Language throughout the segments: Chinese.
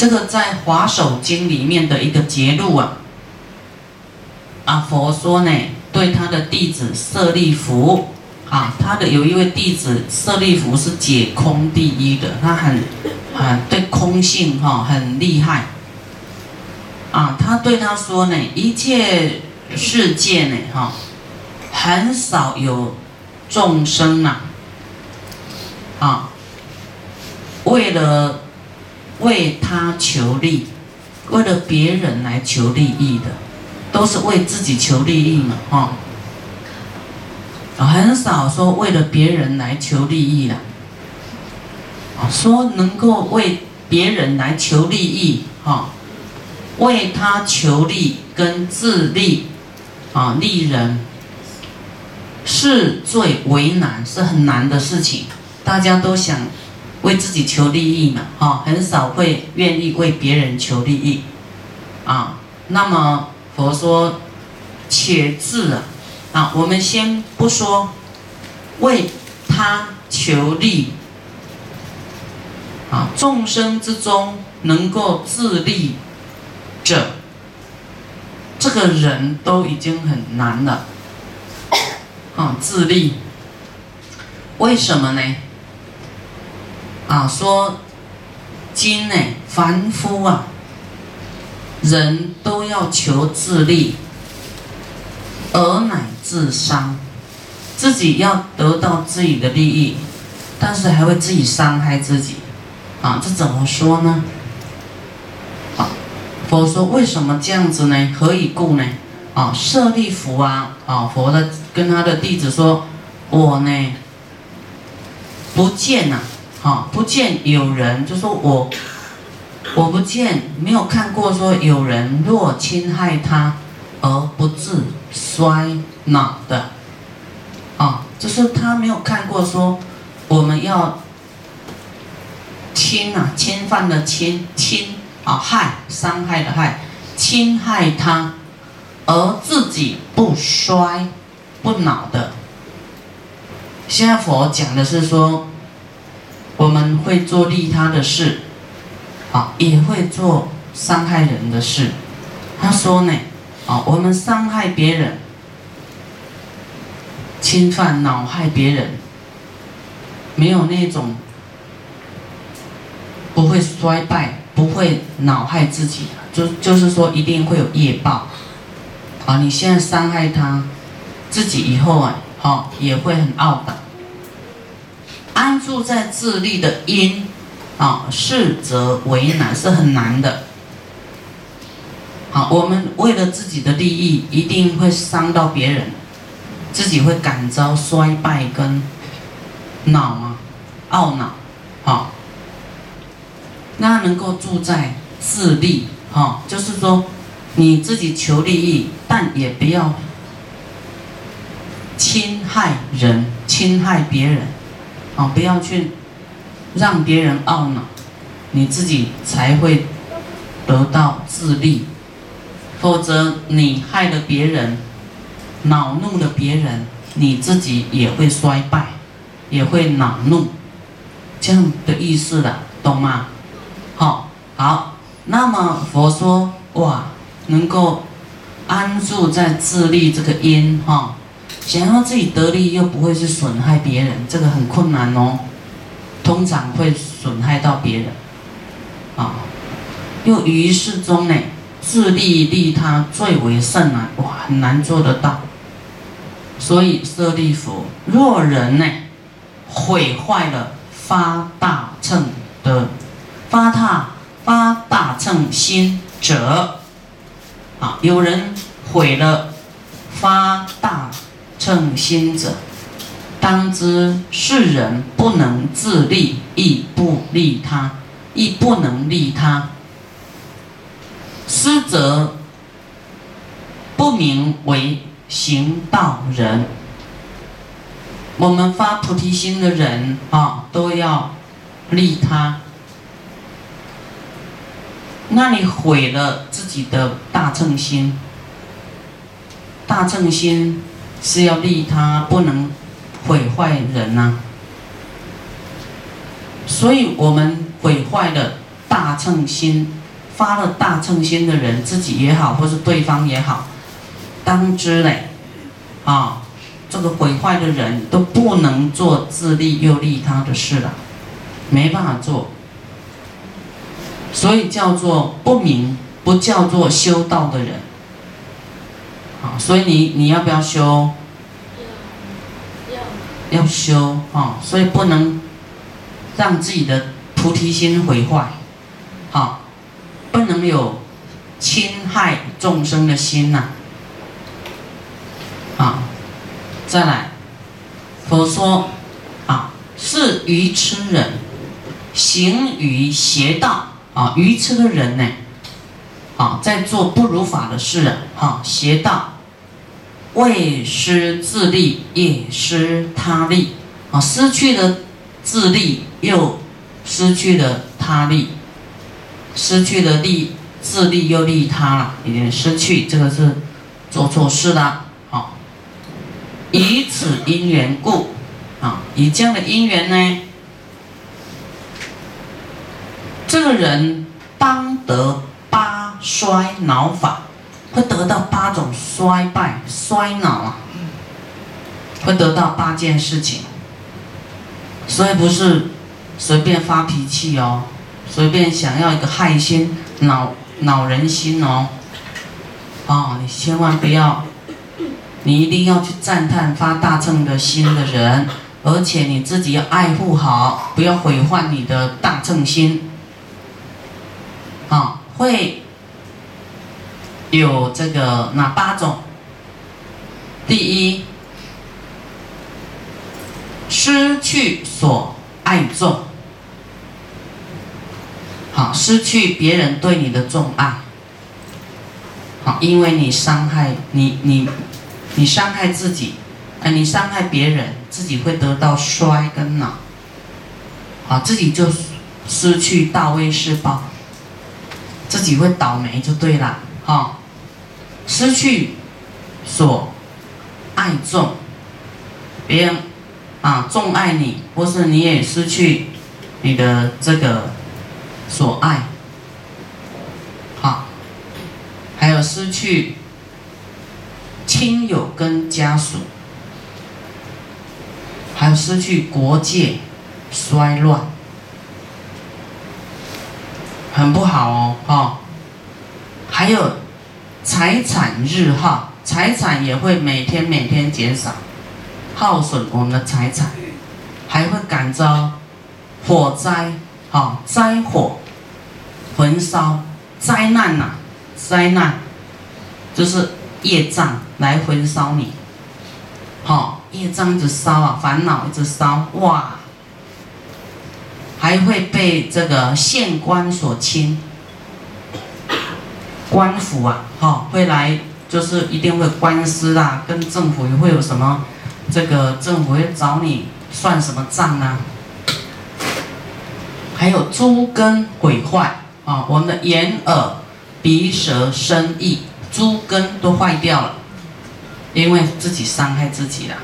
这个在《华首经》里面的一个节录啊，啊，佛说呢，对他的弟子舍利弗，啊，他的有一位弟子舍利弗是解空第一的，他很，啊，对空性哈很厉害，啊，他对他说呢，一切世界呢，哈，很少有众生呐，啊，为了。为他求利，为了别人来求利益的，都是为自己求利益嘛，哈。很少说为了别人来求利益的，啊，说能够为别人来求利益，哈，为他求利跟自利，啊，利人是最为难，是很难的事情，大家都想。为自己求利益嘛，哈，很少会愿意为别人求利益，啊，那么佛说，且自啊，啊，我们先不说为他求利，啊，众生之中能够自利者，这个人都已经很难了，啊，自利，为什么呢？啊，说今呢，凡夫啊，人都要求自利，而乃自伤，自己要得到自己的利益，但是还会自己伤害自己，啊，这怎么说呢？啊，佛说为什么这样子呢？何以故呢？啊，舍利弗啊，啊，佛的跟他的弟子说，我呢，不见呐。啊，不见有人就说我，我不见没有看过说有人若侵害他而不自衰老的，啊，就是他没有看过说我们要侵啊，侵犯的侵侵啊害伤害的害，侵害他而自己不衰不老的。现在佛讲的是说。我们会做利他的事，啊，也会做伤害人的事。他说呢，啊，我们伤害别人、侵犯、恼害别人，没有那种不会衰败、不会恼害自己，就就是说一定会有业报。啊，你现在伤害他，自己以后啊，好也会很懊恼。安住在自利的因，啊，是则为难，是很难的。好，我们为了自己的利益，一定会伤到别人，自己会感遭衰败跟恼啊，懊恼，好。那能够住在自利，哈，就是说你自己求利益，但也不要侵害人，侵害别人。啊，不要去让别人懊恼，你自己才会得到自利。否则，你害了别人，恼怒了别人，你自己也会衰败，也会恼怒，这样的意思的，懂吗？好，好。那么佛说，哇，能够安住在自利这个因，哈。想要自己得利又不会去损害别人，这个很困难哦。通常会损害到别人，啊，又于世中呢，自利利他最为甚难，哇，很难做得到。所以舍利弗，若人呢，毁坏了发大乘的发大发大乘心者，啊，有人毁了发大。称心者，当知世人不能自利，亦不利他，亦不能利他。师则不名为行道人。我们发菩提心的人啊，都要利他。那你毁了自己的大乘心，大乘心。是要利他，不能毁坏人呐。所以我们毁坏了大乘心，发了大乘心的人，自己也好，或是对方也好，当知嘞，啊，这个毁坏的人都不能做自利又利他的事了，没办法做，所以叫做不明，不叫做修道的人。啊，所以你你要不要修？要要修啊，所以不能让自己的菩提心毁坏，好，不能有侵害众生的心呐。啊，再来，佛说啊，是愚痴人行于邪道啊，愚痴的人呢。啊，在做不如法的事，哈，邪道，为失自利，也失他利，啊，失去了自利，又失去了他利，失去了利自利又利他了，已经失去，这个是做错事了，好，以此因缘故，啊，以这样的因缘呢，这个人当得八。衰老法会得到八种衰败、衰老啊，会得到八件事情，所以不是随便发脾气哦，随便想要一个害心、恼恼人心哦，哦，你千万不要，你一定要去赞叹发大乘的心的人，而且你自己要爱护好，不要毁坏你的大乘心，啊，会。有这个哪八种？第一，失去所爱重，好，失去别人对你的重爱，好，因为你伤害你你你伤害自己，哎，你伤害别人，自己会得到衰跟恼，好，自己就失去大威势报，自己会倒霉就对了，哈。失去所爱重，别人啊重爱你，或是你也失去你的这个所爱，好，还有失去亲友跟家属，还有失去国界衰乱，很不好哦，哈，还有。财产日耗，财产也会每天每天减少，耗损我们的财产，还会感召火灾，哈灾火，焚烧灾难呐，灾难，就是业障来焚烧你，好业障一直烧啊，烦恼一直烧，哇，还会被这个县官所侵。官府啊，哈，会来，就是一定会官司啊，跟政府也会有什么，这个政府会找你算什么账呢？还有诸根毁坏啊，我们的眼、耳、鼻、舌、身、意，诸根都坏掉了，因为自己伤害自己了，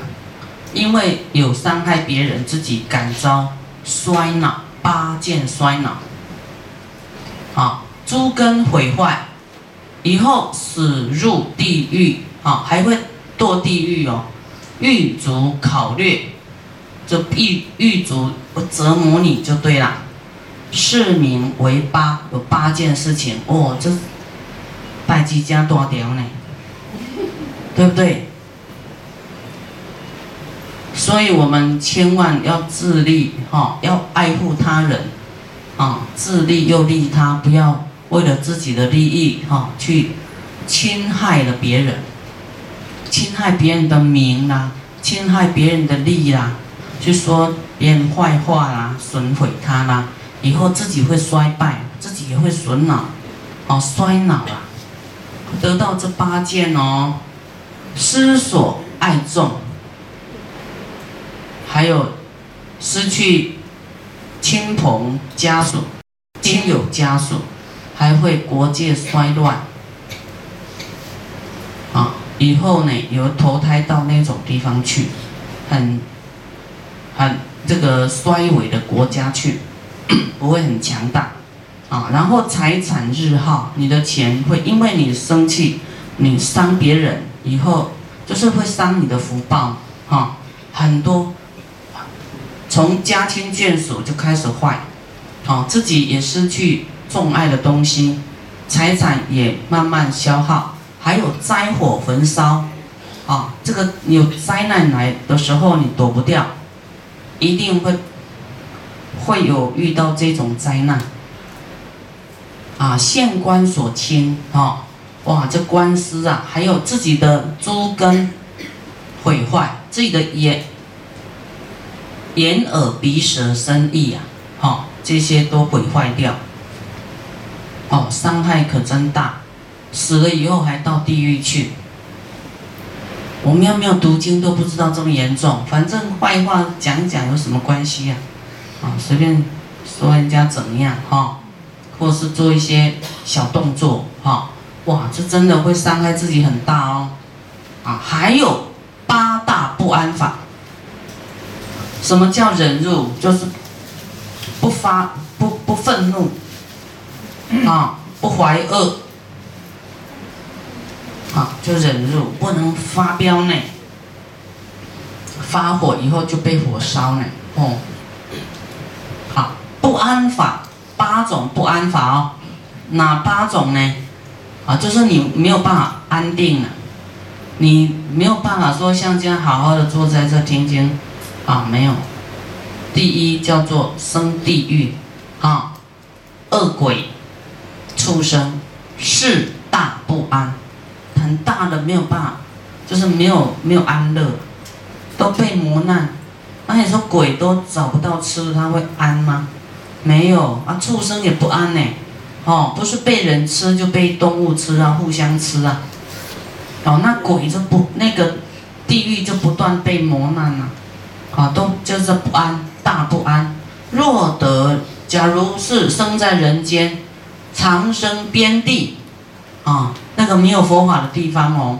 因为有伤害别人，自己感遭衰老，八件衰老，好，诸根毁坏。以后死入地狱，啊，还会堕地狱哦。狱卒考虑，这狱狱卒折磨你就对了。市名为八，有八件事情哦。这拜几家多条呢？对不对？所以我们千万要自立，哈，要爱护他人，啊，自立又利他，不要。为了自己的利益，哈，去侵害了别人，侵害别人的名啦，侵害别人的利啦，去说别人坏话啦，损毁他啦，以后自己会衰败，自己也会损恼，哦，衰老啊，得到这八件哦，失所爱众，还有失去亲朋家属、亲友家属。还会国界衰乱，啊，以后呢有投胎到那种地方去，很，很这个衰微的国家去，不会很强大，啊，然后财产日耗，你的钱会因为你生气，你伤别人以后，就是会伤你的福报，哈，很多，从家亲眷属就开始坏，啊，自己也失去重爱的东西，财产也慢慢消耗，还有灾火焚烧，啊，这个有灾难来的时候你躲不掉，一定会，会有遇到这种灾难。啊，县官所侵，啊，哇，这官司啊，还有自己的诸根毁坏，自己的眼、眼耳鼻舌身意啊，哈，这些都毁坏掉，哦，伤害可真大，死了以后还到地狱去。我们要没有读经都不知道这么严重，反正坏话讲讲有什么关系呀？啊，随便说人家怎么样，哈。或是做一些小动作，哈，哇，这真的会伤害自己很大哦，啊，还有八大不安法。什么叫忍辱？就是不发不不愤怒，啊，不怀恶，啊，就忍辱，不能发飙呢。发火以后就被火烧呢，哦，好，不安法。八种不安法哦，哪八种呢？啊，就是你没有办法安定了，你没有办法说像这样好好的坐在这听经，啊，没有。第一叫做生地狱，啊，恶鬼、畜生，是大不安，很大的没有办法，就是没有没有安乐，都被磨难。那你说鬼都找不到吃的，他会安吗？没有啊，畜生也不安呢，哦，不是被人吃就被动物吃啊，互相吃啊，哦，那鬼就不那个地狱就不断被磨难了，啊，都就是不安，大不安。若得，假如是生在人间，长生边地，啊，那个没有佛法的地方哦，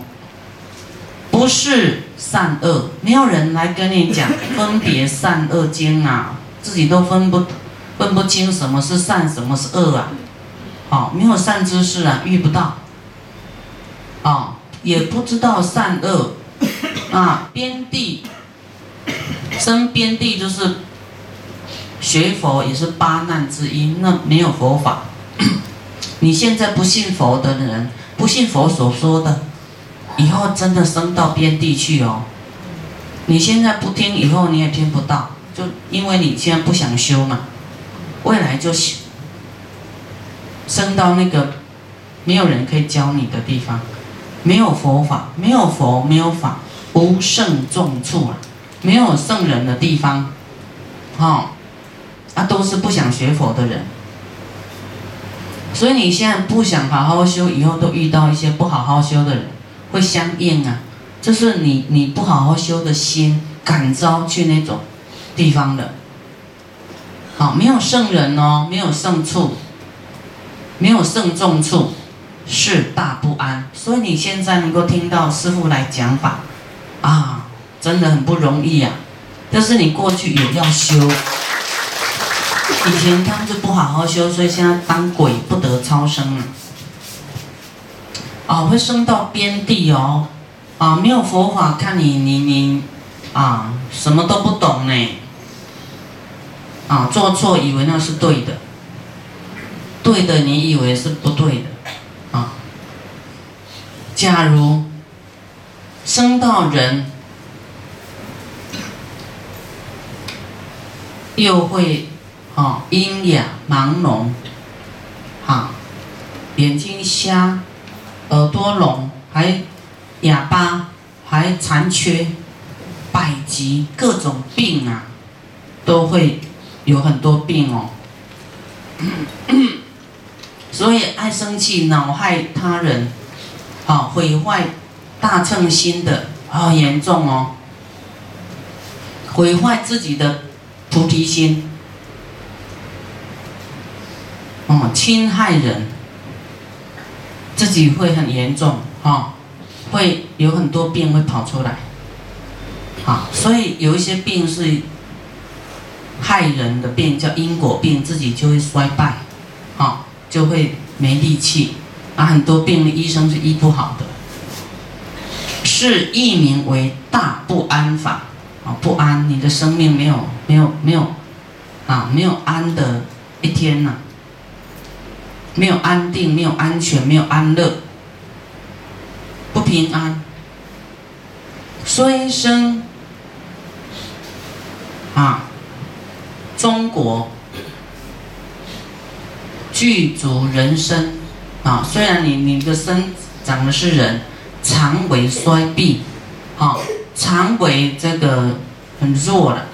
不是善恶，没有人来跟你讲分别善恶经啊，自己都分不。分不清什么是善，什么是恶啊？好，没有善知识啊，遇不到。啊，也不知道善恶。啊，边地生边地就是学佛也是八难之一。那没有佛法，你现在不信佛的人，不信佛所说的，以后真的升到边地去哦。你现在不听，以后你也听不到，就因为你现在不想修嘛。未来就升到那个没有人可以教你的地方，没有佛法，没有佛，没有法，无圣众处啊，没有圣人的地方，哈，啊，都是不想学佛的人。所以你现在不想好好修，以后都遇到一些不好好修的人，会相应啊，就是你你不好好修的心感召去那种地方的。好，没有圣人哦，没有圣处，没有圣众处，事大不安。所以你现在能够听到师傅来讲法，啊，真的很不容易呀。但是你过去也要修，以前他们就不好好修，所以现在当鬼不得超生了。啊，会升到边地哦，啊，没有佛法，看你你你，啊，什么都不懂呢。啊，做错以为那是对的，对的你以为是不对的，啊。假如生到人，又会哦阴哑盲聋，啊眼睛瞎，耳朵聋，还哑巴，还残缺，百疾各种病啊，都会。有很多病哦，所以爱生气、恼害他人，好毁坏大乘心的，好严重哦，毁坏自己的菩提心，侵害人，自己会很严重，哈，会有很多病会跑出来，好，所以有一些病是。害人的病叫因果病，自己就会衰败，好，就会没力气，啊，很多病的医生是医不好的。是译名为大不安法，啊，不安，你的生命没有没有没有，啊，没有安的一天呐，没有安定，没有安全，没有安乐，不平安。虽生，啊，中国具足人生，啊，虽然你你的生长的是人。肠胃衰闭，好，肠胃这个很弱了，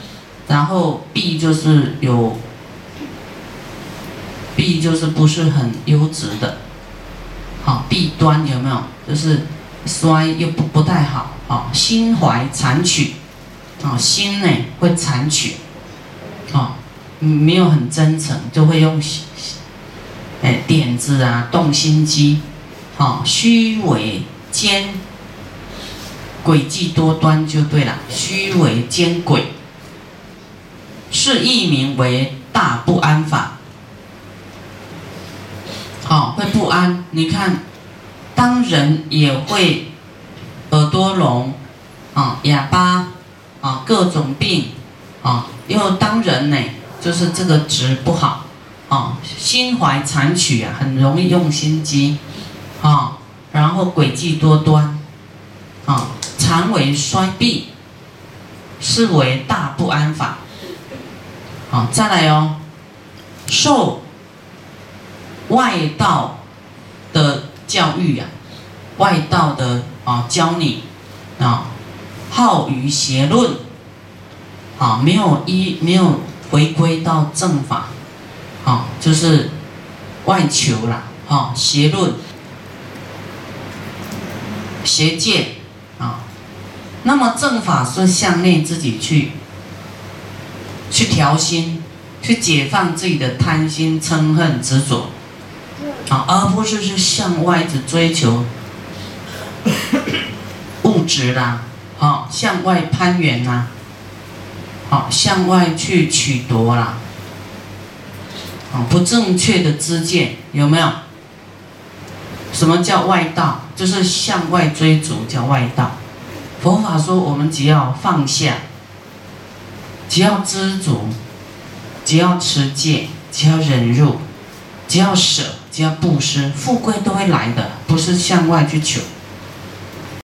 然后闭就是有，弊就是不是很优质的，好，弊端有没有？就是衰又不不太好，好，心怀残曲，啊，心呢会残曲，啊，没有很真诚，就会用，哎，点子啊，动心机，好，虚伪。奸诡计多端就对了，虚伪奸诡是译名为大不安法。哦，会不安。你看，当人也会耳朵聋啊，哑巴啊，各种病啊，因为当人呢，就是这个值不好啊，心怀残曲啊，很容易用心机啊。然后诡计多端，啊，肠为衰闭，是为大不安法。好，再来哦，受外道的教育呀，外道的啊教你啊，好于邪论，啊，没有一没有回归到正法，啊，就是外求啦，啊，邪论。邪见啊，那么正法是向内自己去，去调心，去解放自己的贪心、嗔恨、执着，啊，而不是去向外去追求 物质啦，好，向外攀援啦，好，向外去取夺啦，啊，不正确的知见有没有？什么叫外道？就是向外追逐叫外道。佛法说，我们只要放下，只要知足，只要持戒，只要忍辱，只要舍，只要布施，富贵都会来的，不是向外去求。